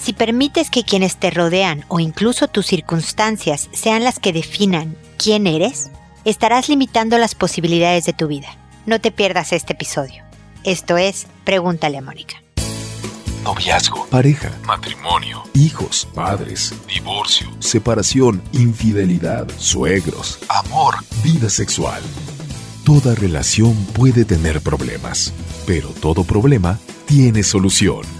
Si permites que quienes te rodean o incluso tus circunstancias sean las que definan quién eres, estarás limitando las posibilidades de tu vida. No te pierdas este episodio. Esto es Pregúntale a Mónica. Noviazgo, pareja, matrimonio, hijos, padres, divorcio, separación, infidelidad, suegros, amor, vida sexual. Toda relación puede tener problemas, pero todo problema tiene solución.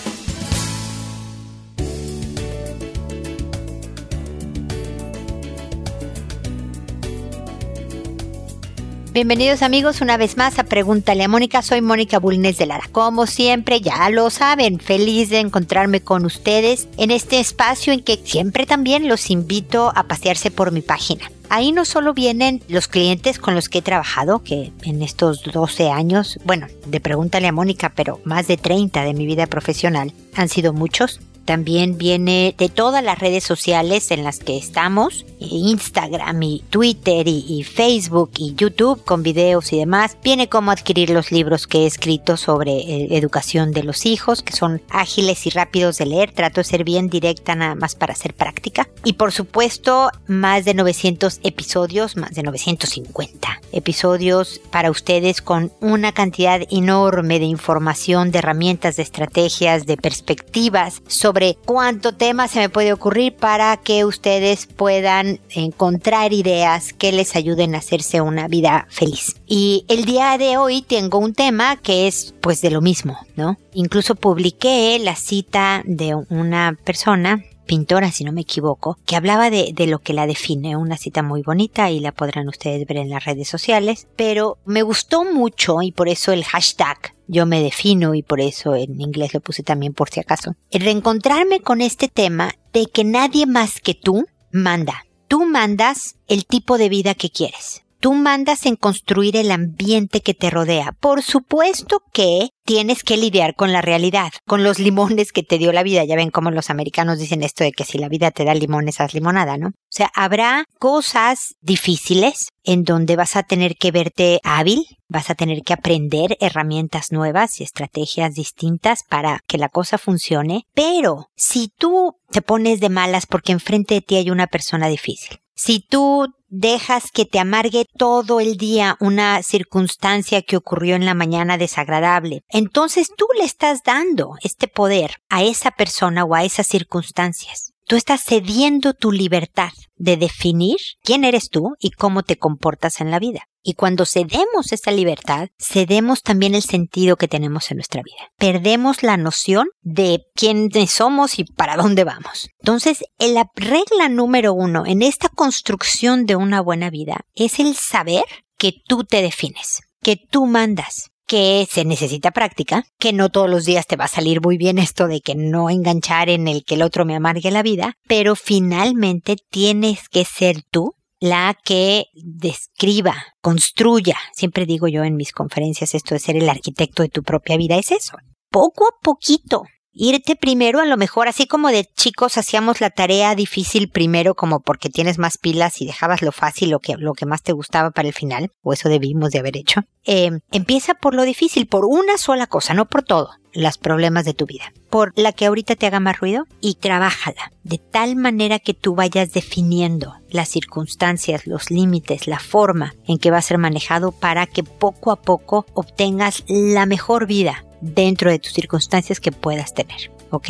Bienvenidos amigos una vez más a Pregúntale a Mónica. Soy Mónica Bulnes de Lara. Como siempre, ya lo saben, feliz de encontrarme con ustedes en este espacio en que siempre también los invito a pasearse por mi página. Ahí no solo vienen los clientes con los que he trabajado, que en estos 12 años, bueno, de Pregúntale a Mónica, pero más de 30 de mi vida profesional, han sido muchos también viene de todas las redes sociales en las que estamos, Instagram y Twitter y, Facebook y YouTube con videos y demás. Viene cómo adquirir los libros que he escrito sobre eh, educación de los hijos, que son ágiles y rápidos de leer. Trato de ser bien directa nada más para hacer práctica. Y por supuesto, más de 900 episodios, más de 950 episodios para ustedes con una cantidad enorme de información, de herramientas, de estrategias, de perspectivas sobre cuánto tema se me puede ocurrir para que ustedes puedan encontrar ideas que les ayuden a hacerse una vida feliz. Y el día de hoy tengo un tema que es pues de lo mismo, ¿no? Incluso publiqué la cita de una persona pintora, si no me equivoco, que hablaba de, de, lo que la define, una cita muy bonita y la podrán ustedes ver en las redes sociales, pero me gustó mucho y por eso el hashtag yo me defino y por eso en inglés lo puse también por si acaso. El reencontrarme con este tema de que nadie más que tú manda. Tú mandas el tipo de vida que quieres. Tú mandas en construir el ambiente que te rodea. Por supuesto que tienes que lidiar con la realidad, con los limones que te dio la vida. Ya ven cómo los americanos dicen esto de que si la vida te da limones, haz limonada, ¿no? O sea, habrá cosas difíciles en donde vas a tener que verte hábil, vas a tener que aprender herramientas nuevas y estrategias distintas para que la cosa funcione. Pero si tú te pones de malas porque enfrente de ti hay una persona difícil, si tú dejas que te amargue todo el día una circunstancia que ocurrió en la mañana desagradable, entonces tú le estás dando este poder a esa persona o a esas circunstancias. Tú estás cediendo tu libertad de definir quién eres tú y cómo te comportas en la vida. Y cuando cedemos esa libertad, cedemos también el sentido que tenemos en nuestra vida. Perdemos la noción de quiénes somos y para dónde vamos. Entonces, la regla número uno en esta construcción de una buena vida es el saber que tú te defines, que tú mandas, que se necesita práctica, que no todos los días te va a salir muy bien esto de que no enganchar en el que el otro me amargue la vida, pero finalmente tienes que ser tú la que describa, construya. Siempre digo yo en mis conferencias esto de ser el arquitecto de tu propia vida, es eso. Poco a poquito, irte primero, a lo mejor así como de chicos hacíamos la tarea difícil primero como porque tienes más pilas y dejabas lo fácil, lo que, lo que más te gustaba para el final, o eso debimos de haber hecho. Eh, empieza por lo difícil, por una sola cosa, no por todo, los problemas de tu vida, por la que ahorita te haga más ruido y trabájala de tal manera que tú vayas definiendo las circunstancias, los límites, la forma en que va a ser manejado para que poco a poco obtengas la mejor vida dentro de tus circunstancias que puedas tener, ¿ok?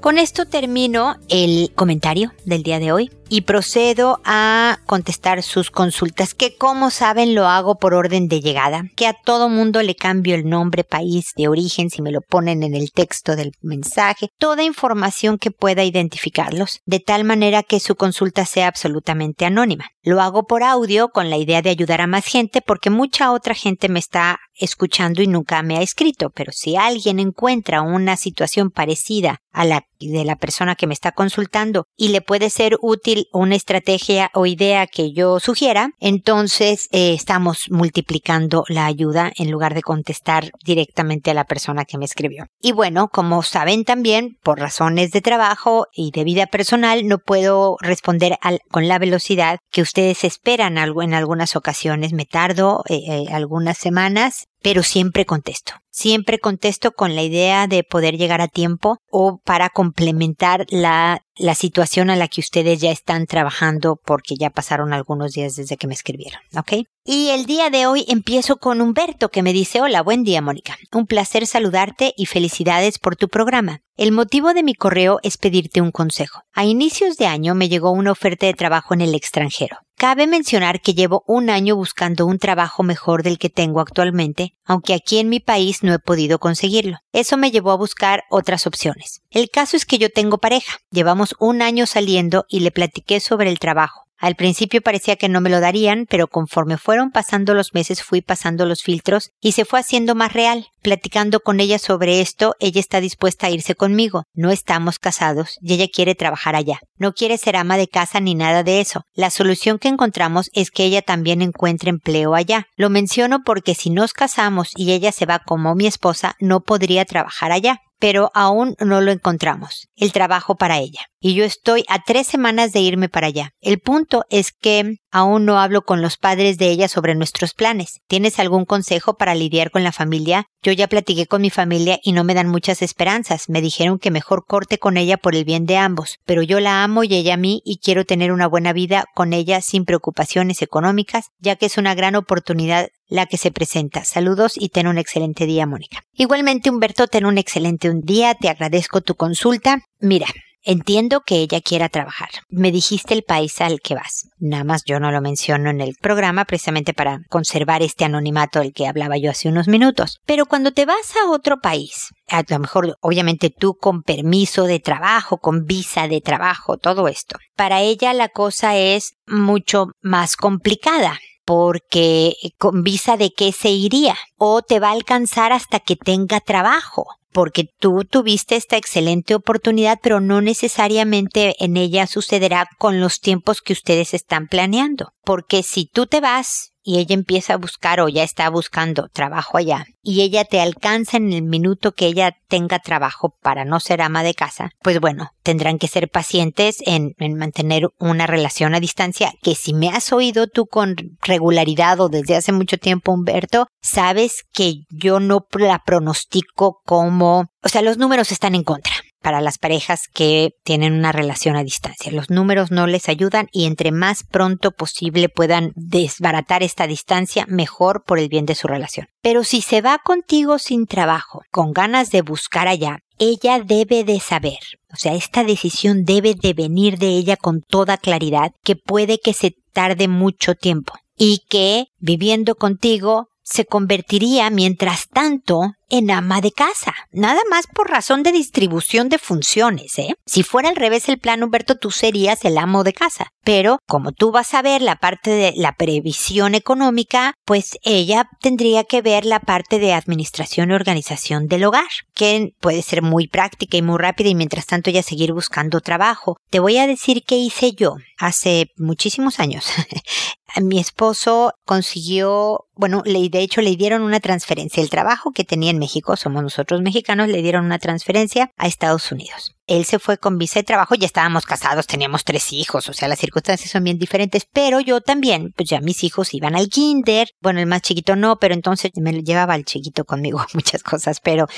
Con esto termino el comentario del día de hoy y procedo a contestar sus consultas, que como saben lo hago por orden de llegada, que a todo mundo le cambio el nombre, país de origen, si me lo ponen en el texto del mensaje, toda información que pueda identificarlos, de tal manera que su consulta sea absolutamente anónima. Lo hago por audio con la idea de ayudar a más gente porque mucha otra gente me está escuchando y nunca me ha escrito, pero si alguien encuentra una situación parecida a la de la persona que me está consultando y le puede ser útil una estrategia o idea que yo sugiera, entonces eh, estamos multiplicando la ayuda en lugar de contestar directamente a la persona que me escribió. Y bueno, como saben también, por razones de trabajo y de vida personal, no puedo responder con la velocidad que ustedes esperan en algunas ocasiones. Me tardo eh, eh, algunas semanas pero siempre contesto. Siempre contesto con la idea de poder llegar a tiempo o para complementar la, la situación a la que ustedes ya están trabajando porque ya pasaron algunos días desde que me escribieron, ¿ok? Y el día de hoy empiezo con Humberto que me dice, hola, buen día Mónica. Un placer saludarte y felicidades por tu programa. El motivo de mi correo es pedirte un consejo. A inicios de año me llegó una oferta de trabajo en el extranjero. Cabe mencionar que llevo un año buscando un trabajo mejor del que tengo actualmente, aunque aquí en mi país no he podido conseguirlo. Eso me llevó a buscar otras opciones. El caso es que yo tengo pareja. Llevamos un año saliendo y le platiqué sobre el trabajo. Al principio parecía que no me lo darían, pero conforme fueron pasando los meses fui pasando los filtros y se fue haciendo más real. Platicando con ella sobre esto, ella está dispuesta a irse conmigo. No estamos casados y ella quiere trabajar allá. No quiere ser ama de casa ni nada de eso. La solución que encontramos es que ella también encuentre empleo allá. Lo menciono porque si nos casamos y ella se va como mi esposa, no podría trabajar allá pero aún no lo encontramos, el trabajo para ella. Y yo estoy a tres semanas de irme para allá. El punto es que aún no hablo con los padres de ella sobre nuestros planes. ¿Tienes algún consejo para lidiar con la familia? Yo ya platiqué con mi familia y no me dan muchas esperanzas. Me dijeron que mejor corte con ella por el bien de ambos, pero yo la amo y ella a mí y quiero tener una buena vida con ella sin preocupaciones económicas, ya que es una gran oportunidad la que se presenta. Saludos y ten un excelente día, Mónica. Igualmente, Humberto, ten un excelente día. Te agradezco tu consulta. Mira, Entiendo que ella quiera trabajar. Me dijiste el país al que vas. Nada más yo no lo menciono en el programa precisamente para conservar este anonimato del que hablaba yo hace unos minutos. Pero cuando te vas a otro país, a lo mejor obviamente tú con permiso de trabajo, con visa de trabajo, todo esto, para ella la cosa es mucho más complicada porque con visa de qué se iría o te va a alcanzar hasta que tenga trabajo porque tú tuviste esta excelente oportunidad, pero no necesariamente en ella sucederá con los tiempos que ustedes están planeando. Porque si tú te vas y ella empieza a buscar o ya está buscando trabajo allá y ella te alcanza en el minuto que ella tenga trabajo para no ser ama de casa, pues bueno, tendrán que ser pacientes en, mantener una relación a distancia que si me has oído tú con regularidad o desde hace mucho tiempo, Humberto, sabes que yo no la pronostico como, o sea, los números están en contra para las parejas que tienen una relación a distancia. Los números no les ayudan y entre más pronto posible puedan desbaratar esta distancia, mejor por el bien de su relación. Pero si se va contigo sin trabajo, con ganas de buscar allá, ella debe de saber, o sea, esta decisión debe de venir de ella con toda claridad, que puede que se tarde mucho tiempo y que viviendo contigo se convertiría mientras tanto en ama de casa, nada más por razón de distribución de funciones, ¿eh? Si fuera al revés el plan, Humberto, tú serías el amo de casa. Pero como tú vas a ver la parte de la previsión económica, pues ella tendría que ver la parte de administración y organización del hogar, que puede ser muy práctica y muy rápida y mientras tanto ella seguir buscando trabajo. Te voy a decir qué hice yo hace muchísimos años. mi esposo consiguió, bueno, le, de hecho le dieron una transferencia. El trabajo que tenía en México, somos nosotros mexicanos, le dieron una transferencia a Estados Unidos. Él se fue con visa de trabajo, ya estábamos casados, teníamos tres hijos, o sea, las circunstancias son bien diferentes, pero yo también, pues ya mis hijos iban al kinder, bueno, el más chiquito no, pero entonces me llevaba al chiquito conmigo muchas cosas, pero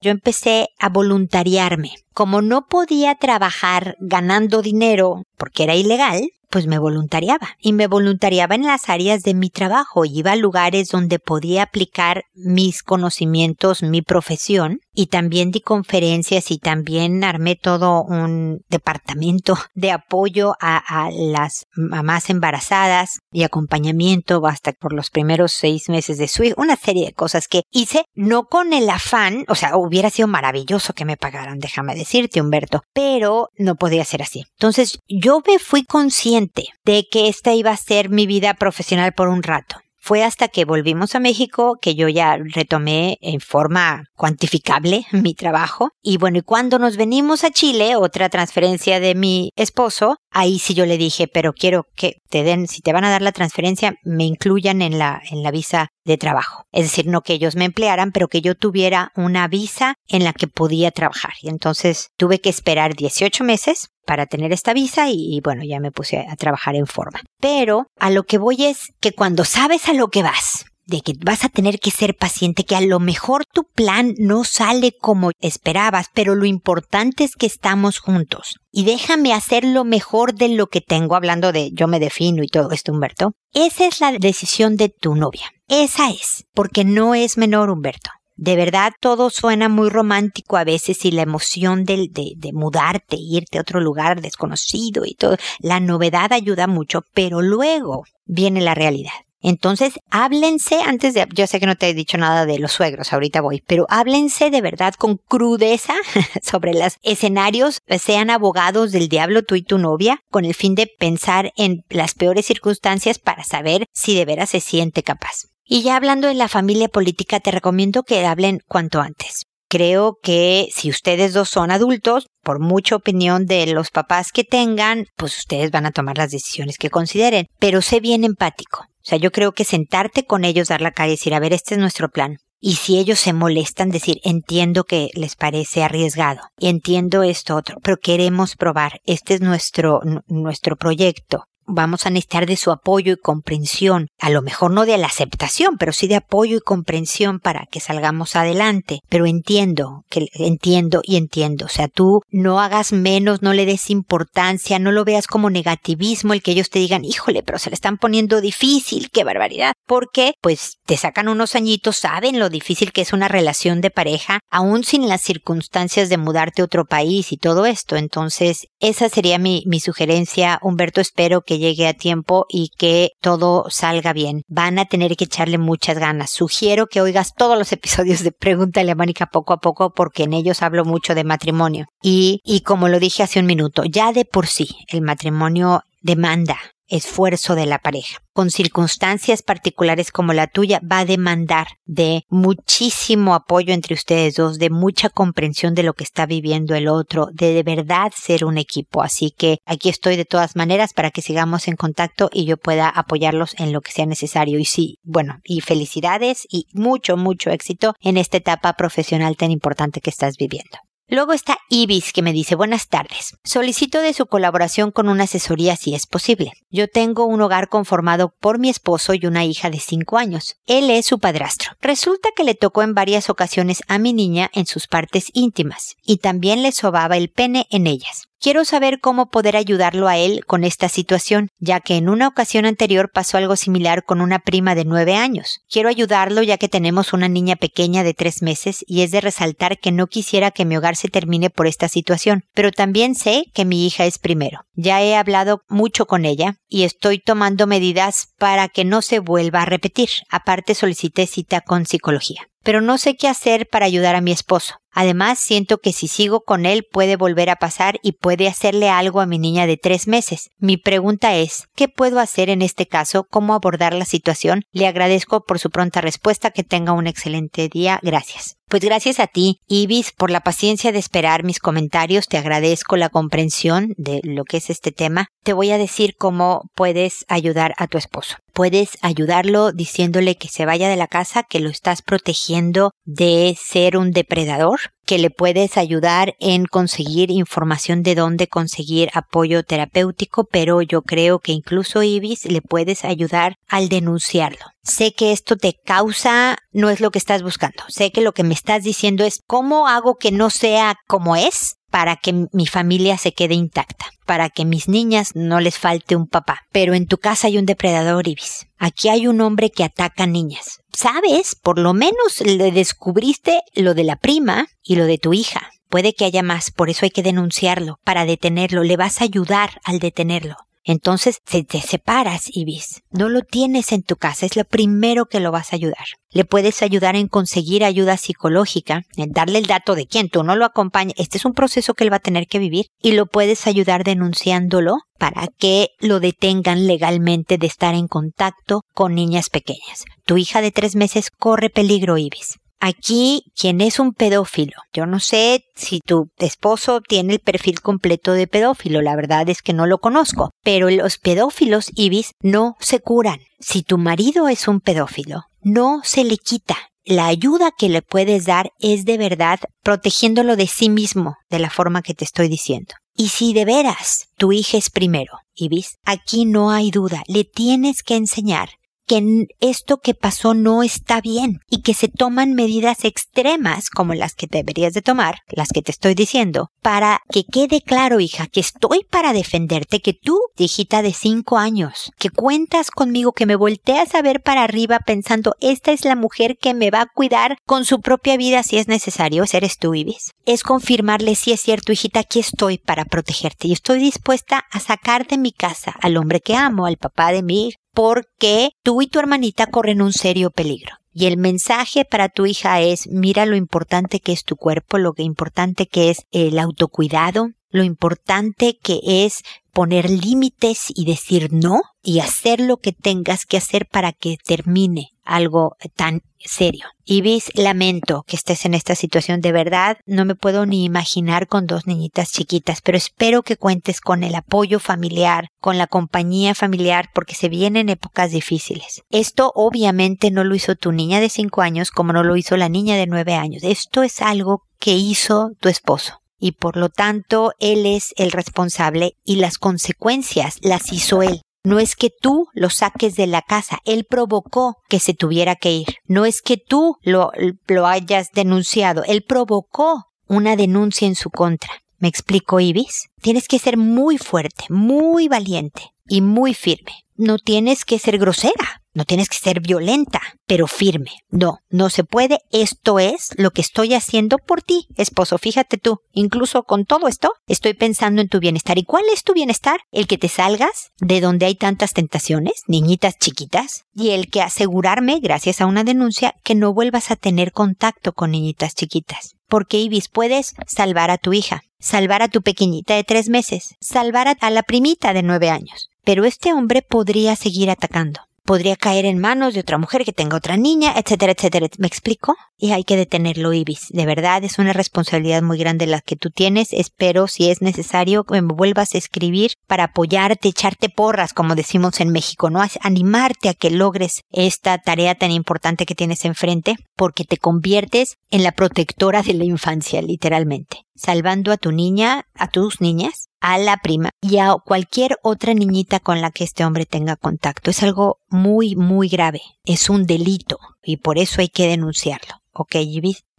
yo empecé a voluntariarme. Como no podía trabajar ganando dinero porque era ilegal, pues me voluntariaba y me voluntariaba en las áreas de mi trabajo. Iba a lugares donde podía aplicar mis conocimientos, mi profesión y también di conferencias y también armé todo un departamento de apoyo a, las mamás embarazadas y acompañamiento hasta por los primeros seis meses de su hijo. Una serie de cosas que hice no con el afán, o sea, hubiera sido maravilloso que me pagaran, déjame decirte, Humberto, pero no podía ser así. Entonces yo me fui consciente de que esta iba a ser mi vida profesional por un rato. Fue hasta que volvimos a México que yo ya retomé en forma cuantificable mi trabajo. Y bueno, y cuando nos venimos a Chile, otra transferencia de mi esposo, ahí sí yo le dije, pero quiero que te den, si te van a dar la transferencia, me incluyan en la, en la visa de trabajo. Es decir, no que ellos me emplearan, pero que yo tuviera una visa en la que podía trabajar. Y entonces tuve que esperar 18 meses para tener esta visa y, bueno, ya me puse a trabajar en forma. Pero a lo que voy es que cuando sabes a lo que vas, de que vas a tener que ser paciente, que a lo mejor tu plan no sale como esperabas, pero lo importante es que estamos juntos. Y déjame hacer lo mejor de lo que tengo, hablando de yo me defino y todo esto, Humberto. Esa es la decisión de tu novia. Esa es, porque no es menor, Humberto. De verdad todo suena muy romántico a veces y la emoción de, de, de, mudarte, irte a otro lugar desconocido y todo, la novedad ayuda mucho, pero luego viene la realidad. Entonces, háblense antes de, yo sé que no te he dicho nada de los suegros, ahorita voy, pero háblense de verdad con crudeza sobre los escenarios, sean abogados del diablo tú y tu novia, con el fin de pensar en las peores circunstancias para saber si de veras se siente capaz. Y ya hablando de la familia política, te recomiendo que hablen cuanto antes. Creo que si ustedes dos son adultos, por mucha opinión de los papás que tengan, pues ustedes van a tomar las decisiones que consideren. Pero sé bien empático. O sea, yo creo que sentarte con ellos, dar la cara y decir, a ver, este es nuestro plan. Y si ellos se molestan, decir, entiendo que les parece arriesgado, entiendo esto otro, pero queremos probar, este es nuestro, nuestro proyecto vamos a necesitar de su apoyo y comprensión, a lo mejor no de la aceptación, pero sí de apoyo y comprensión para que salgamos adelante. Pero entiendo, que entiendo y entiendo. O sea, tú no hagas menos, no le des importancia, no lo veas como negativismo el que ellos te digan, híjole, pero se le están poniendo difícil, qué barbaridad. Porque, pues, te sacan unos añitos, saben lo difícil que es una relación de pareja, aún sin las circunstancias de mudarte a otro país y todo esto. Entonces, esa sería mi, mi sugerencia, Humberto. Espero que llegue a tiempo y que todo salga bien. Van a tener que echarle muchas ganas. Sugiero que oigas todos los episodios de Pregúntale a Mónica poco a poco porque en ellos hablo mucho de matrimonio. Y, y como lo dije hace un minuto, ya de por sí el matrimonio demanda esfuerzo de la pareja. Con circunstancias particulares como la tuya, va a demandar de muchísimo apoyo entre ustedes dos, de mucha comprensión de lo que está viviendo el otro, de de verdad ser un equipo. Así que aquí estoy de todas maneras para que sigamos en contacto y yo pueda apoyarlos en lo que sea necesario. Y sí, bueno, y felicidades y mucho, mucho éxito en esta etapa profesional tan importante que estás viviendo. Luego está Ibis que me dice buenas tardes. Solicito de su colaboración con una asesoría si es posible. Yo tengo un hogar conformado por mi esposo y una hija de 5 años. Él es su padrastro. Resulta que le tocó en varias ocasiones a mi niña en sus partes íntimas y también le sobaba el pene en ellas. Quiero saber cómo poder ayudarlo a él con esta situación, ya que en una ocasión anterior pasó algo similar con una prima de nueve años. Quiero ayudarlo ya que tenemos una niña pequeña de tres meses y es de resaltar que no quisiera que mi hogar se termine por esta situación, pero también sé que mi hija es primero. Ya he hablado mucho con ella y estoy tomando medidas para que no se vuelva a repetir. Aparte solicité cita con psicología pero no sé qué hacer para ayudar a mi esposo. Además, siento que si sigo con él puede volver a pasar y puede hacerle algo a mi niña de tres meses. Mi pregunta es, ¿qué puedo hacer en este caso? ¿Cómo abordar la situación? Le agradezco por su pronta respuesta. Que tenga un excelente día. Gracias. Pues gracias a ti, Ibis, por la paciencia de esperar mis comentarios. Te agradezco la comprensión de lo que es este tema. Te voy a decir cómo puedes ayudar a tu esposo. Puedes ayudarlo diciéndole que se vaya de la casa, que lo estás protegiendo de ser un depredador, que le puedes ayudar en conseguir información de dónde conseguir apoyo terapéutico, pero yo creo que incluso Ibis le puedes ayudar al denunciarlo. Sé que esto te causa, no es lo que estás buscando. Sé que lo que me estás diciendo es cómo hago que no sea como es para que mi familia se quede intacta, para que mis niñas no les falte un papá. Pero en tu casa hay un depredador, Ibis. Aquí hay un hombre que ataca niñas. Sabes, por lo menos le descubriste lo de la prima y lo de tu hija. Puede que haya más, por eso hay que denunciarlo, para detenerlo. Le vas a ayudar al detenerlo. Entonces, si te separas, Ibis, no lo tienes en tu casa, es lo primero que lo vas a ayudar. Le puedes ayudar en conseguir ayuda psicológica, en darle el dato de quién tú no lo acompañas. Este es un proceso que él va a tener que vivir y lo puedes ayudar denunciándolo para que lo detengan legalmente de estar en contacto con niñas pequeñas. Tu hija de tres meses corre peligro, Ibis. Aquí, quien es un pedófilo, yo no sé si tu esposo tiene el perfil completo de pedófilo, la verdad es que no lo conozco, pero los pedófilos, Ibis, no se curan. Si tu marido es un pedófilo, no se le quita. La ayuda que le puedes dar es de verdad protegiéndolo de sí mismo, de la forma que te estoy diciendo. Y si de veras tu hija es primero, Ibis, aquí no hay duda, le tienes que enseñar que esto que pasó no está bien y que se toman medidas extremas como las que deberías de tomar, las que te estoy diciendo, para que quede claro, hija, que estoy para defenderte, que tú, hijita de cinco años, que cuentas conmigo, que me volteas a ver para arriba pensando, esta es la mujer que me va a cuidar con su propia vida si es necesario, eres tú, Ibis. Es confirmarle si es cierto, hijita, aquí estoy para protegerte y estoy dispuesta a sacar de mi casa al hombre que amo, al papá de mi porque tú y tu hermanita corren un serio peligro. Y el mensaje para tu hija es, mira lo importante que es tu cuerpo, lo importante que es el autocuidado, lo importante que es poner límites y decir no y hacer lo que tengas que hacer para que termine algo tan serio. Ibis, lamento que estés en esta situación de verdad. No me puedo ni imaginar con dos niñitas chiquitas, pero espero que cuentes con el apoyo familiar, con la compañía familiar, porque se vienen épocas difíciles. Esto obviamente no lo hizo tu niña de cinco años como no lo hizo la niña de nueve años. Esto es algo que hizo tu esposo y por lo tanto él es el responsable y las consecuencias las hizo él. No es que tú lo saques de la casa, él provocó que se tuviera que ir. No es que tú lo, lo hayas denunciado, él provocó una denuncia en su contra. ¿Me explico, Ibis? Tienes que ser muy fuerte, muy valiente y muy firme. No tienes que ser grosera. No tienes que ser violenta, pero firme. No, no se puede. Esto es lo que estoy haciendo por ti, esposo. Fíjate tú, incluso con todo esto, estoy pensando en tu bienestar. ¿Y cuál es tu bienestar? El que te salgas de donde hay tantas tentaciones, niñitas chiquitas, y el que asegurarme, gracias a una denuncia, que no vuelvas a tener contacto con niñitas chiquitas. Porque Ibis puedes salvar a tu hija, salvar a tu pequeñita de tres meses, salvar a la primita de nueve años. Pero este hombre podría seguir atacando podría caer en manos de otra mujer que tenga otra niña, etcétera, etcétera. ¿Me explico? Y hay que detenerlo, Ibis. De verdad, es una responsabilidad muy grande la que tú tienes. Espero, si es necesario, me vuelvas a escribir para apoyarte, echarte porras, como decimos en México, ¿no? Animarte a que logres esta tarea tan importante que tienes enfrente, porque te conviertes en la protectora de la infancia, literalmente salvando a tu niña, a tus niñas, a la prima y a cualquier otra niñita con la que este hombre tenga contacto. Es algo muy, muy grave. Es un delito y por eso hay que denunciarlo. Ok,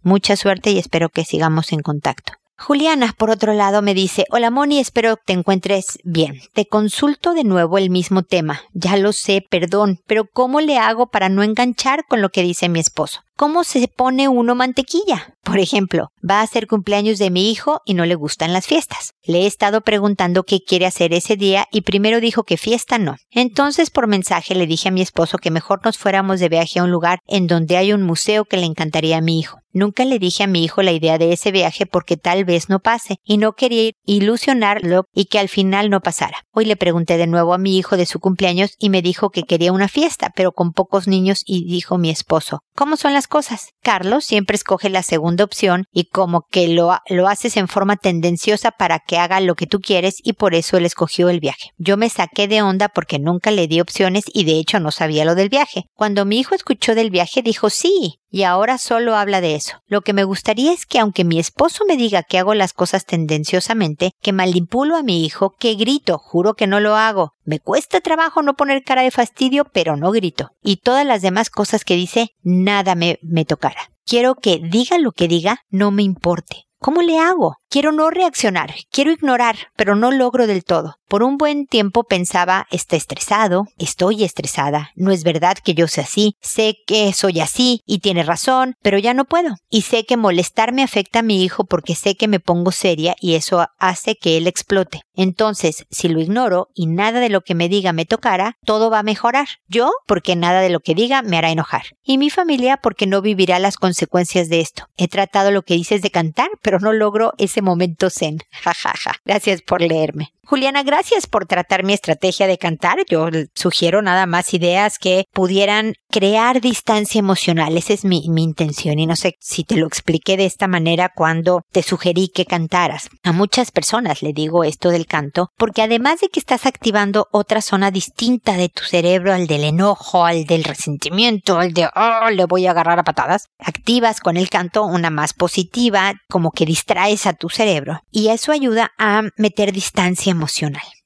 Mucha suerte y espero que sigamos en contacto. Juliana, por otro lado, me dice, hola Moni, espero que te encuentres bien. Te consulto de nuevo el mismo tema. Ya lo sé, perdón, pero ¿cómo le hago para no enganchar con lo que dice mi esposo? ¿Cómo se pone uno mantequilla? Por ejemplo, va a ser cumpleaños de mi hijo y no le gustan las fiestas. Le he estado preguntando qué quiere hacer ese día y primero dijo que fiesta no. Entonces por mensaje le dije a mi esposo que mejor nos fuéramos de viaje a un lugar en donde hay un museo que le encantaría a mi hijo. Nunca le dije a mi hijo la idea de ese viaje porque tal vez no pase y no quería ilusionarlo y que al final no pasara. Hoy le pregunté de nuevo a mi hijo de su cumpleaños y me dijo que quería una fiesta, pero con pocos niños y dijo mi esposo, ¿cómo son las cosas. Carlos siempre escoge la segunda opción y como que lo, lo haces en forma tendenciosa para que haga lo que tú quieres y por eso él escogió el viaje. Yo me saqué de onda porque nunca le di opciones y de hecho no sabía lo del viaje. Cuando mi hijo escuchó del viaje dijo sí, y ahora solo habla de eso. Lo que me gustaría es que aunque mi esposo me diga que hago las cosas tendenciosamente, que manipulo a mi hijo, que grito, juro que no lo hago. Me cuesta trabajo no poner cara de fastidio, pero no grito. Y todas las demás cosas que dice, nada me, me tocará. Quiero que diga lo que diga, no me importe. ¿Cómo le hago? Quiero no reaccionar, quiero ignorar, pero no logro del todo. Por un buen tiempo pensaba, está estresado, estoy estresada, no es verdad que yo sea así, sé que soy así y tiene razón, pero ya no puedo. Y sé que molestarme afecta a mi hijo porque sé que me pongo seria y eso hace que él explote. Entonces, si lo ignoro y nada de lo que me diga me tocara, todo va a mejorar. Yo, porque nada de lo que diga me hará enojar. Y mi familia, porque no vivirá las consecuencias de esto. He tratado lo que dices de cantar, pero no logro ese momento zen. Jajaja. Gracias por leerme. Juliana, gracias por tratar mi estrategia de cantar. Yo sugiero nada más ideas que pudieran crear distancia emocional. Esa es mi, intención y no sé si te lo expliqué de esta manera cuando te sugerí que cantaras. A muchas personas le digo esto del canto porque además de que estás activando otra zona distinta de tu cerebro, al del enojo, al del resentimiento, al de, oh, le voy a agarrar a patadas, activas con el canto una más positiva, como que distraes a tu cerebro y eso ayuda a meter distancia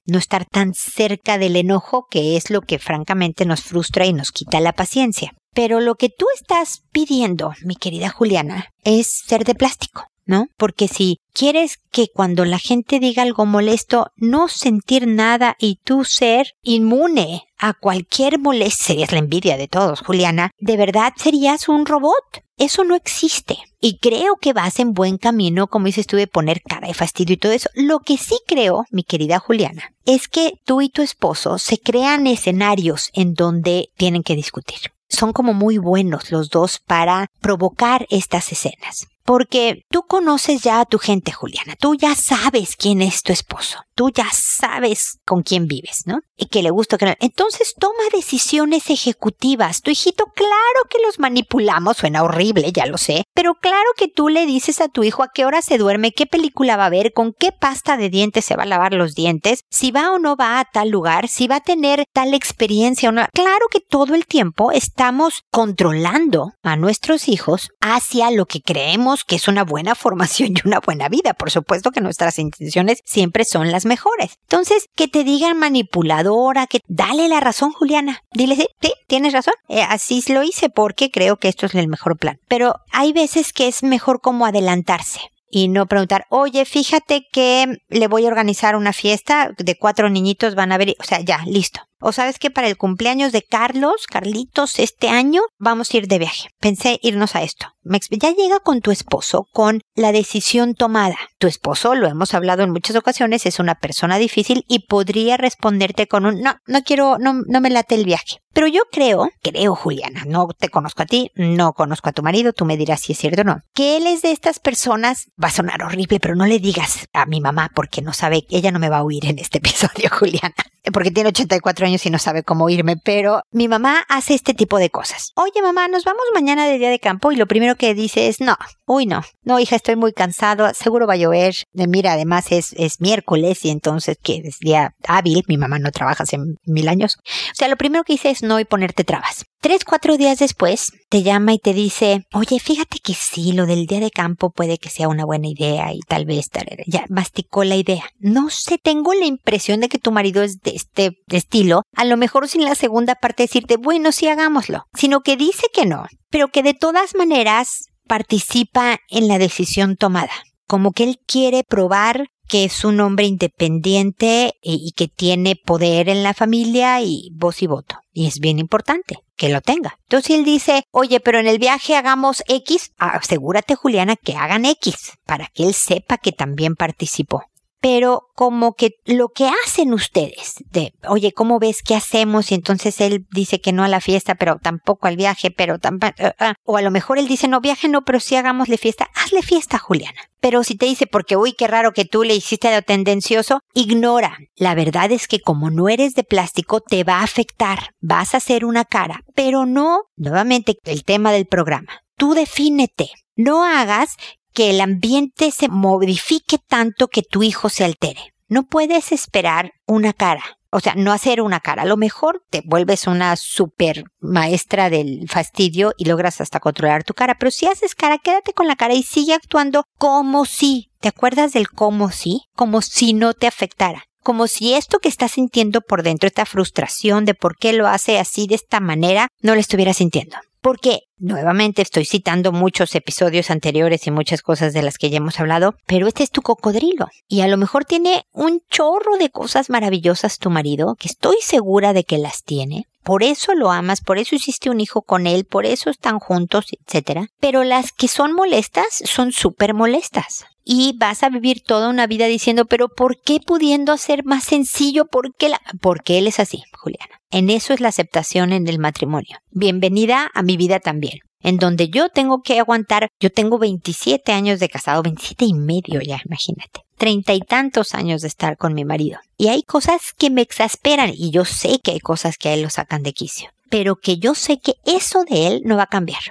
no estar tan cerca del enojo, que es lo que francamente nos frustra y nos quita la paciencia. Pero lo que tú estás pidiendo, mi querida Juliana, es ser de plástico. ¿no? Porque si quieres que cuando la gente diga algo molesto, no sentir nada y tú ser inmune a cualquier molestia, serías la envidia de todos, Juliana, de verdad serías un robot. Eso no existe. Y creo que vas en buen camino, como dices tú, de poner cara de fastidio y todo eso. Lo que sí creo, mi querida Juliana, es que tú y tu esposo se crean escenarios en donde tienen que discutir. Son como muy buenos los dos para provocar estas escenas. Porque tú conoces ya a tu gente, Juliana. Tú ya sabes quién es tu esposo. Tú ya sabes con quién vives, ¿no? Y que le gusta que no. Entonces toma decisiones ejecutivas. Tu hijito, claro que los manipulamos. Suena horrible, ya lo sé. Pero claro que tú le dices a tu hijo a qué hora se duerme, qué película va a ver, con qué pasta de dientes se va a lavar los dientes, si va o no va a tal lugar, si va a tener tal experiencia o no. Claro que todo el tiempo estamos controlando a nuestros hijos hacia lo que creemos que es una buena formación y una buena vida. Por supuesto que nuestras intenciones siempre son las mejores. Entonces, que te digan manipuladora, que dale la razón, Juliana. Dile, sí, sí tienes razón. Eh, así lo hice porque creo que esto es el mejor plan. Pero hay veces que es mejor como adelantarse y no preguntar, oye, fíjate que le voy a organizar una fiesta de cuatro niñitos, van a ver, o sea, ya, listo. O sabes que para el cumpleaños de Carlos, Carlitos, este año vamos a ir de viaje. Pensé irnos a esto. Ya llega con tu esposo con la decisión tomada. Tu esposo, lo hemos hablado en muchas ocasiones, es una persona difícil y podría responderte con un no, no quiero, no, no me late el viaje. Pero yo creo, creo Juliana, no te conozco a ti, no conozco a tu marido, tú me dirás si es cierto o no, que él es de estas personas, va a sonar horrible, pero no le digas a mi mamá porque no sabe, ella no me va a oír en este episodio, Juliana porque tiene 84 años y no sabe cómo irme, pero mi mamá hace este tipo de cosas. Oye, mamá, nos vamos mañana de día de campo y lo primero que dice es, no, uy, no, no, hija, estoy muy cansado, seguro va a llover. Eh, mira, además es, es miércoles y entonces que es día hábil, mi mamá no trabaja hace mil años. O sea, lo primero que dice es no y ponerte trabas. Tres, cuatro días después, te llama y te dice, oye, fíjate que sí, lo del día de campo puede que sea una buena idea y tal vez, ya masticó la idea. No sé, tengo la impresión de que tu marido es de este estilo, a lo mejor sin la segunda parte decirte, bueno, sí hagámoslo, sino que dice que no, pero que de todas maneras participa en la decisión tomada como que él quiere probar que es un hombre independiente y que tiene poder en la familia y voz y voto. Y es bien importante que lo tenga. Entonces él dice, oye, pero en el viaje hagamos X, asegúrate Juliana que hagan X, para que él sepa que también participó pero como que lo que hacen ustedes, de, oye, ¿cómo ves qué hacemos? Y entonces él dice que no a la fiesta, pero tampoco al viaje, pero tampoco, uh, uh. o a lo mejor él dice, no, viaje no, pero sí hagámosle fiesta, hazle fiesta, Juliana. Pero si te dice, porque uy, qué raro que tú le hiciste lo tendencioso, ignora. La verdad es que como no eres de plástico, te va a afectar. Vas a hacer una cara, pero no, nuevamente, el tema del programa. Tú defínete. No hagas que el ambiente se modifique tanto que tu hijo se altere. No puedes esperar una cara. O sea, no hacer una cara. A lo mejor te vuelves una super maestra del fastidio y logras hasta controlar tu cara. Pero si haces cara, quédate con la cara y sigue actuando como si. ¿Te acuerdas del como si? Como si no te afectara como si esto que estás sintiendo por dentro, esta frustración de por qué lo hace así de esta manera, no lo estuviera sintiendo. Porque, nuevamente, estoy citando muchos episodios anteriores y muchas cosas de las que ya hemos hablado, pero este es tu cocodrilo. Y a lo mejor tiene un chorro de cosas maravillosas tu marido, que estoy segura de que las tiene. Por eso lo amas, por eso hiciste un hijo con él, por eso están juntos, etc. Pero las que son molestas son súper molestas y vas a vivir toda una vida diciendo, pero ¿por qué pudiendo hacer más sencillo? ¿Por qué la... Porque él es así, Juliana. En eso es la aceptación en el matrimonio. Bienvenida a mi vida también. en donde yo tengo que aguantar, yo tengo 27 años de casado, 27 y medio ya, imagínate. Treinta y tantos años de estar con mi marido. Y hay cosas que me exasperan y yo sé que hay cosas que a él lo sacan de quicio, pero que yo sé que eso de él no va a cambiar.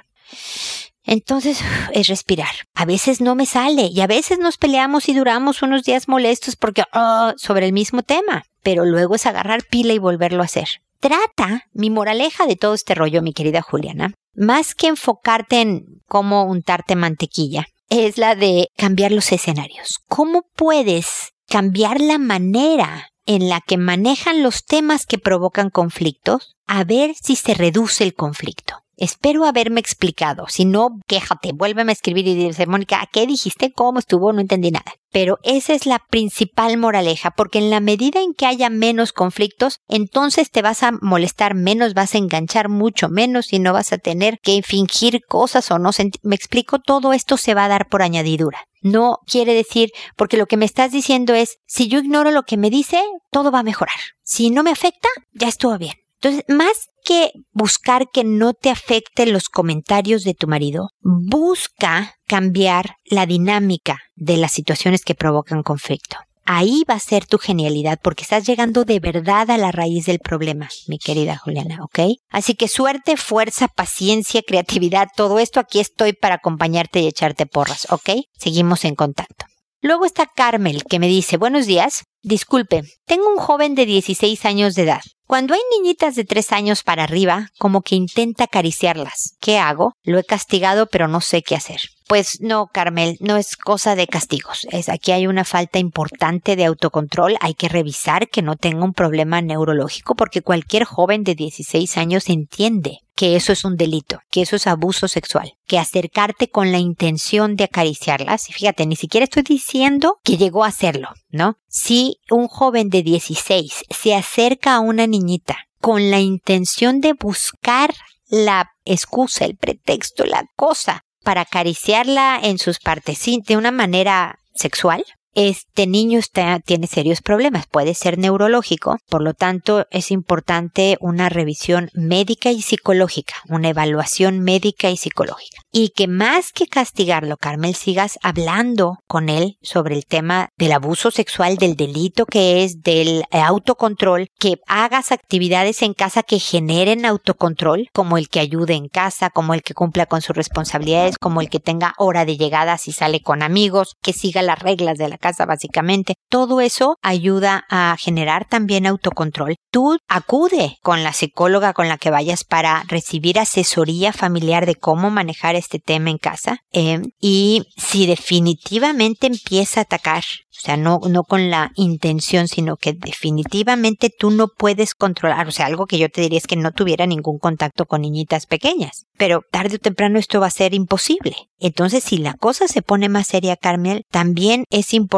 Entonces es respirar. A veces no me sale y a veces nos peleamos y duramos unos días molestos porque oh, sobre el mismo tema, pero luego es agarrar pila y volverlo a hacer. Trata, mi moraleja de todo este rollo, mi querida Juliana, más que enfocarte en cómo untarte mantequilla, es la de cambiar los escenarios. ¿Cómo puedes cambiar la manera en la que manejan los temas que provocan conflictos a ver si se reduce el conflicto? Espero haberme explicado. Si no, quéjate, vuélveme a escribir y dice, Mónica, ¿qué dijiste? ¿Cómo estuvo? No entendí nada. Pero esa es la principal moraleja, porque en la medida en que haya menos conflictos, entonces te vas a molestar menos, vas a enganchar mucho menos y no vas a tener que fingir cosas o no. Me explico, todo esto se va a dar por añadidura. No quiere decir, porque lo que me estás diciendo es, si yo ignoro lo que me dice, todo va a mejorar. Si no me afecta, ya estuvo bien. Entonces, más que buscar que no te afecten los comentarios de tu marido, busca cambiar la dinámica de las situaciones que provocan conflicto. Ahí va a ser tu genialidad porque estás llegando de verdad a la raíz del problema, mi querida Juliana, ¿ok? Así que suerte, fuerza, paciencia, creatividad, todo esto aquí estoy para acompañarte y echarte porras, ¿ok? Seguimos en contacto. Luego está Carmel que me dice, buenos días, disculpe, tengo un joven de 16 años de edad. Cuando hay niñitas de tres años para arriba, como que intenta acariciarlas. ¿Qué hago? Lo he castigado, pero no sé qué hacer. Pues no, Carmel, no es cosa de castigos. Es aquí hay una falta importante de autocontrol. Hay que revisar que no tenga un problema neurológico porque cualquier joven de 16 años entiende que eso es un delito, que eso es abuso sexual, que acercarte con la intención de acariciarlas, y fíjate, ni siquiera estoy diciendo que llegó a hacerlo, ¿no? Si un joven de 16 se acerca a una niñita con la intención de buscar la excusa, el pretexto, la cosa para acariciarla en sus partes de una manera sexual, este niño tiene serios problemas, puede ser neurológico, por lo tanto es importante una revisión médica y psicológica, una evaluación médica y psicológica. Y que más que castigarlo, Carmel, sigas hablando con él sobre el tema del abuso sexual, del delito que es, del autocontrol, que hagas actividades en casa que generen autocontrol, como el que ayude en casa, como el que cumpla con sus responsabilidades, como el que tenga hora de llegada si sale con amigos, que siga las reglas de la casa básicamente. Todo eso ayuda a generar también autocontrol. Tú acude con la psicóloga con la que vayas para recibir asesoría familiar de cómo manejar este tema en casa. Eh, y si definitivamente empieza a atacar o sea, no, no con la intención, sino que definitivamente tú no puedes controlar. O sea, algo que yo te diría es que no tuviera ningún contacto con niñitas pequeñas. Pero tarde o temprano esto va a ser imposible. Entonces, si la cosa se pone más seria, Carmel, también es importante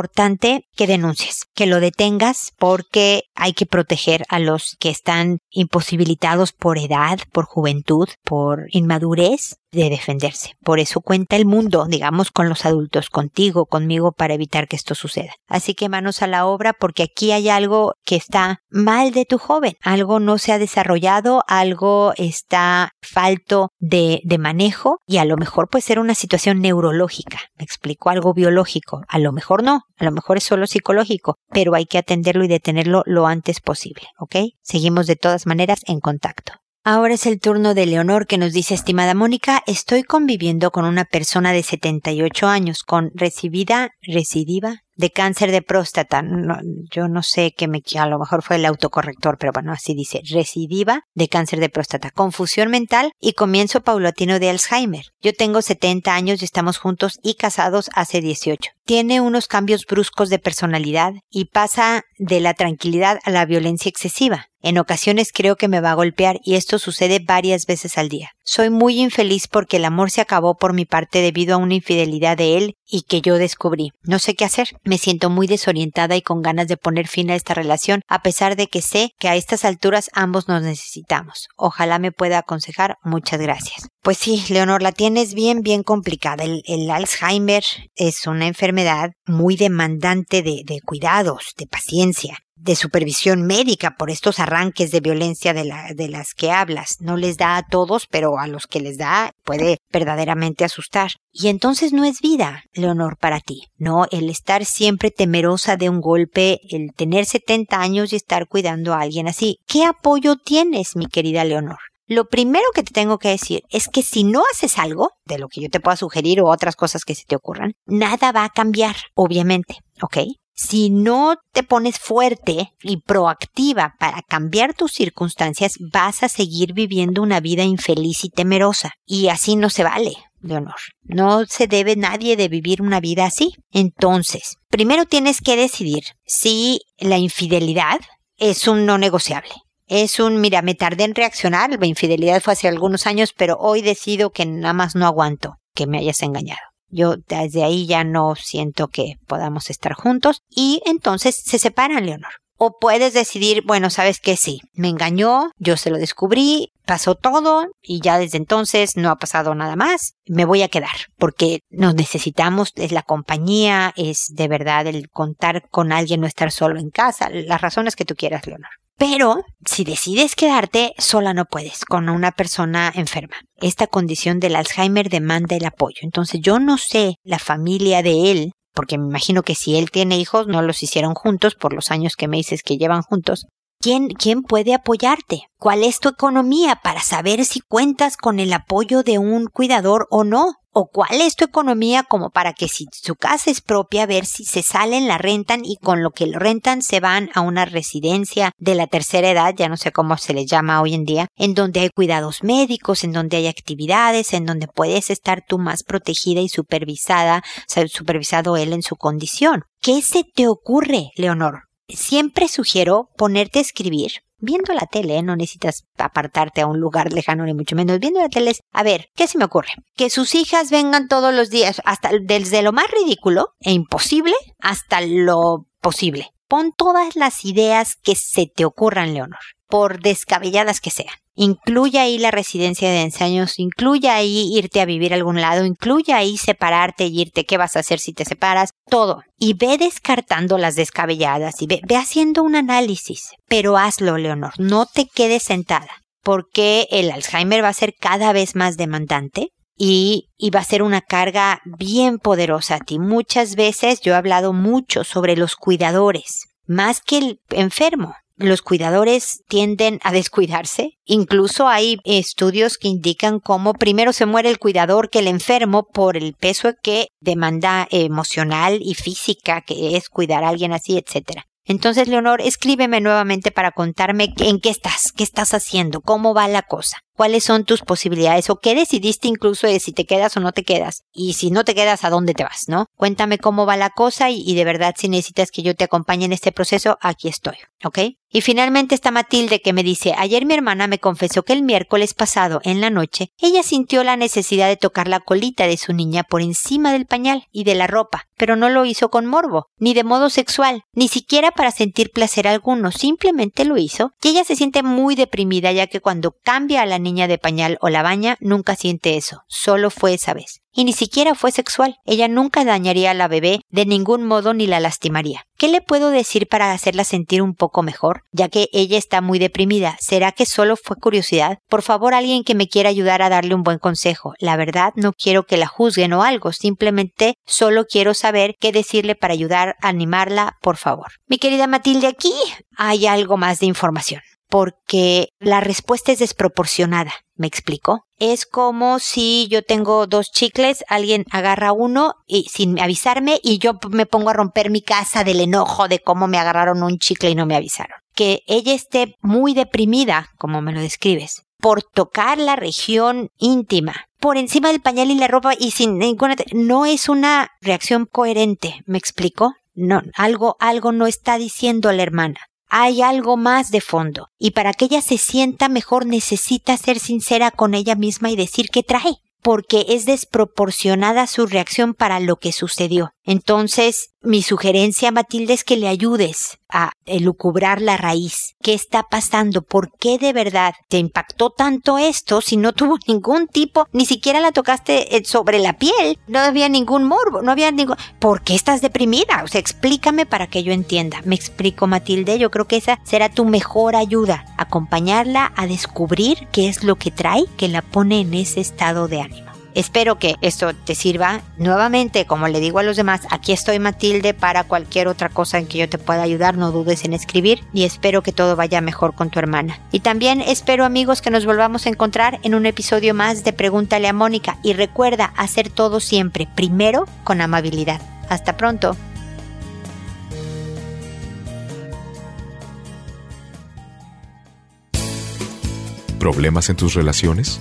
que denuncies, que lo detengas porque hay que proteger a los que están imposibilitados por edad, por juventud, por inmadurez de defenderse. Por eso cuenta el mundo, digamos, con los adultos, contigo, conmigo, para evitar que esto suceda. Así que manos a la obra porque aquí hay algo que está mal de tu joven, algo no se ha desarrollado, algo está falto de, de manejo y a lo mejor puede ser una situación neurológica. Me explico algo biológico, a lo mejor no, a lo mejor es solo psicológico, pero hay que atenderlo y detenerlo lo antes posible, ¿ok? Seguimos de todas maneras en contacto. Ahora es el turno de Leonor que nos dice, estimada Mónica, estoy conviviendo con una persona de 78 años con recibida, recidiva de cáncer de próstata. yo no sé qué me, a lo mejor fue el autocorrector, pero bueno, así dice, recidiva de cáncer de próstata, confusión mental y comienzo paulatino de Alzheimer. Yo tengo 70 años y estamos juntos y casados hace 18. Tiene unos cambios bruscos de personalidad y pasa de la tranquilidad a la violencia excesiva. En ocasiones creo que me va a golpear y esto sucede varias veces al día. Soy muy infeliz porque el amor se acabó por mi parte debido a una infidelidad de él y que yo descubrí. No sé qué hacer. Me siento muy desorientada y con ganas de poner fin a esta relación, a pesar de que sé que a estas alturas ambos nos necesitamos. Ojalá me pueda aconsejar. Muchas gracias. Pues sí, Leonor, la tienes bien, bien complicada. El, Alzheimer es una enfermedad muy demandante de, cuidados, de paciencia de supervisión médica por estos arranques de violencia de las que hablas. No les da a todos, pero a los que les da puede verdaderamente asustar. Y entonces no es vida, Leonor, para ti. No, el estar siempre temerosa de un golpe, el tener 70 años y estar cuidando a alguien así. ¿Qué apoyo tienes, mi querida Leonor? Lo primero que te tengo que decir es que si no haces algo de lo que yo te pueda sugerir o otras cosas que se te ocurran, nada va a cambiar, obviamente, ¿ok? Si no te pones fuerte y proactiva para cambiar tus circunstancias, vas a seguir viviendo una vida infeliz y temerosa. Y así no se vale, Leonor. No se debe nadie de vivir una vida así. Entonces, primero tienes que decidir si la infidelidad es un no negociable. Es un, mira, me tardé en reaccionar, la infidelidad fue hace algunos años, pero hoy decido que nada más no aguanto que me hayas engañado. Yo desde ahí ya no siento que podamos estar juntos y entonces se separan, Leonor. O puedes decidir, bueno, sabes que sí, me engañó, yo se lo descubrí, pasó todo y ya desde entonces no ha pasado nada más, me voy a quedar porque nos necesitamos, es la compañía, es de verdad el contar con alguien, no estar solo en casa, las razones que tú quieras, Leonor. Pero si decides quedarte, sola no puedes, con una persona enferma. Esta condición del Alzheimer demanda el apoyo. Entonces yo no sé la familia de él, porque me imagino que si él tiene hijos, no los hicieron juntos por los años que me dices que llevan juntos. ¿Quién, quién puede apoyarte? ¿Cuál es tu economía para saber si cuentas con el apoyo de un cuidador o no? O cuál es tu economía como para que si su casa es propia, ver si se salen, la rentan y con lo que lo rentan se van a una residencia de la tercera edad, ya no sé cómo se le llama hoy en día, en donde hay cuidados médicos, en donde hay actividades, en donde puedes estar tú más protegida y supervisada, supervisado él en su condición. ¿Qué se te ocurre, Leonor? Siempre sugiero ponerte a escribir viendo la tele, no necesitas apartarte a un lugar lejano ni mucho menos. Viendo la tele es, a ver, ¿qué se me ocurre? Que sus hijas vengan todos los días, hasta desde lo más ridículo e imposible hasta lo posible. Pon todas las ideas que se te ocurran, Leonor, por descabelladas que sean. Incluye ahí la residencia de ensaños, incluye ahí irte a vivir a algún lado, incluye ahí separarte y irte, qué vas a hacer si te separas, todo. Y ve descartando las descabelladas y ve, ve haciendo un análisis. Pero hazlo, Leonor, no te quedes sentada, porque el Alzheimer va a ser cada vez más demandante y, y, va a ser una carga bien poderosa a ti. Muchas veces yo he hablado mucho sobre los cuidadores, más que el enfermo los cuidadores tienden a descuidarse. Incluso hay estudios que indican cómo primero se muere el cuidador que el enfermo por el peso que demanda emocional y física que es cuidar a alguien así, etcétera. Entonces, Leonor, escríbeme nuevamente para contarme en qué estás, qué estás haciendo, cómo va la cosa cuáles son tus posibilidades o qué decidiste incluso de si te quedas o no te quedas. Y si no te quedas, ¿a dónde te vas? ¿No? Cuéntame cómo va la cosa y, de verdad si necesitas que yo te acompañe en este proceso, aquí estoy. ¿Ok? Y finalmente está Matilde que me dice, ayer mi hermana me confesó que el miércoles pasado, en la noche, ella sintió la necesidad de tocar la colita de su niña por encima del pañal y de la ropa, pero no lo hizo con morbo, ni de modo sexual, ni siquiera para sentir placer alguno, simplemente lo hizo y ella se siente muy deprimida ya que cuando cambia a la niña de pañal o la baña, nunca siente eso, solo fue esa vez. Y ni siquiera fue sexual. Ella nunca dañaría a la bebé de ningún modo ni la lastimaría. ¿Qué le puedo decir para hacerla sentir un poco mejor? Ya que ella está muy deprimida. ¿Será que solo fue curiosidad? Por favor, alguien que me quiera ayudar a darle un buen consejo. La verdad, no quiero que la juzguen o algo. Simplemente solo quiero saber qué decirle para ayudar a animarla, por favor. Mi querida Matilde, aquí hay algo más de información porque la respuesta es desproporcionada. ¿Me explico? Es como si yo tengo dos chicles, alguien agarra uno y sin avisarme y yo me pongo a romper mi casa del enojo de cómo me agarraron un chicle y no me avisaron. Que ella esté muy deprimida, como me lo describes, por tocar la región íntima, por encima del pañal y la ropa y sin ninguna no es una reacción coherente, ¿me explico? No, algo algo no está diciendo la hermana hay algo más de fondo. Y para que ella se sienta mejor necesita ser sincera con ella misma y decir qué trae porque es desproporcionada su reacción para lo que sucedió. Entonces, mi sugerencia, Matilde, es que le ayudes a elucubrar la raíz. ¿Qué está pasando? ¿Por qué de verdad te impactó tanto esto si no tuvo ningún tipo, ni siquiera la tocaste eh, sobre la piel? No había ningún morbo, no había ningún... ¿Por qué estás deprimida? O sea, explícame para que yo entienda. Me explico, Matilde. Yo creo que esa será tu mejor ayuda. Acompañarla a descubrir qué es lo que trae que la pone en ese estado de ánimo. Espero que esto te sirva. Nuevamente, como le digo a los demás, aquí estoy Matilde para cualquier otra cosa en que yo te pueda ayudar. No dudes en escribir y espero que todo vaya mejor con tu hermana. Y también espero amigos que nos volvamos a encontrar en un episodio más de Pregúntale a Mónica y recuerda hacer todo siempre, primero con amabilidad. Hasta pronto. ¿Problemas en tus relaciones?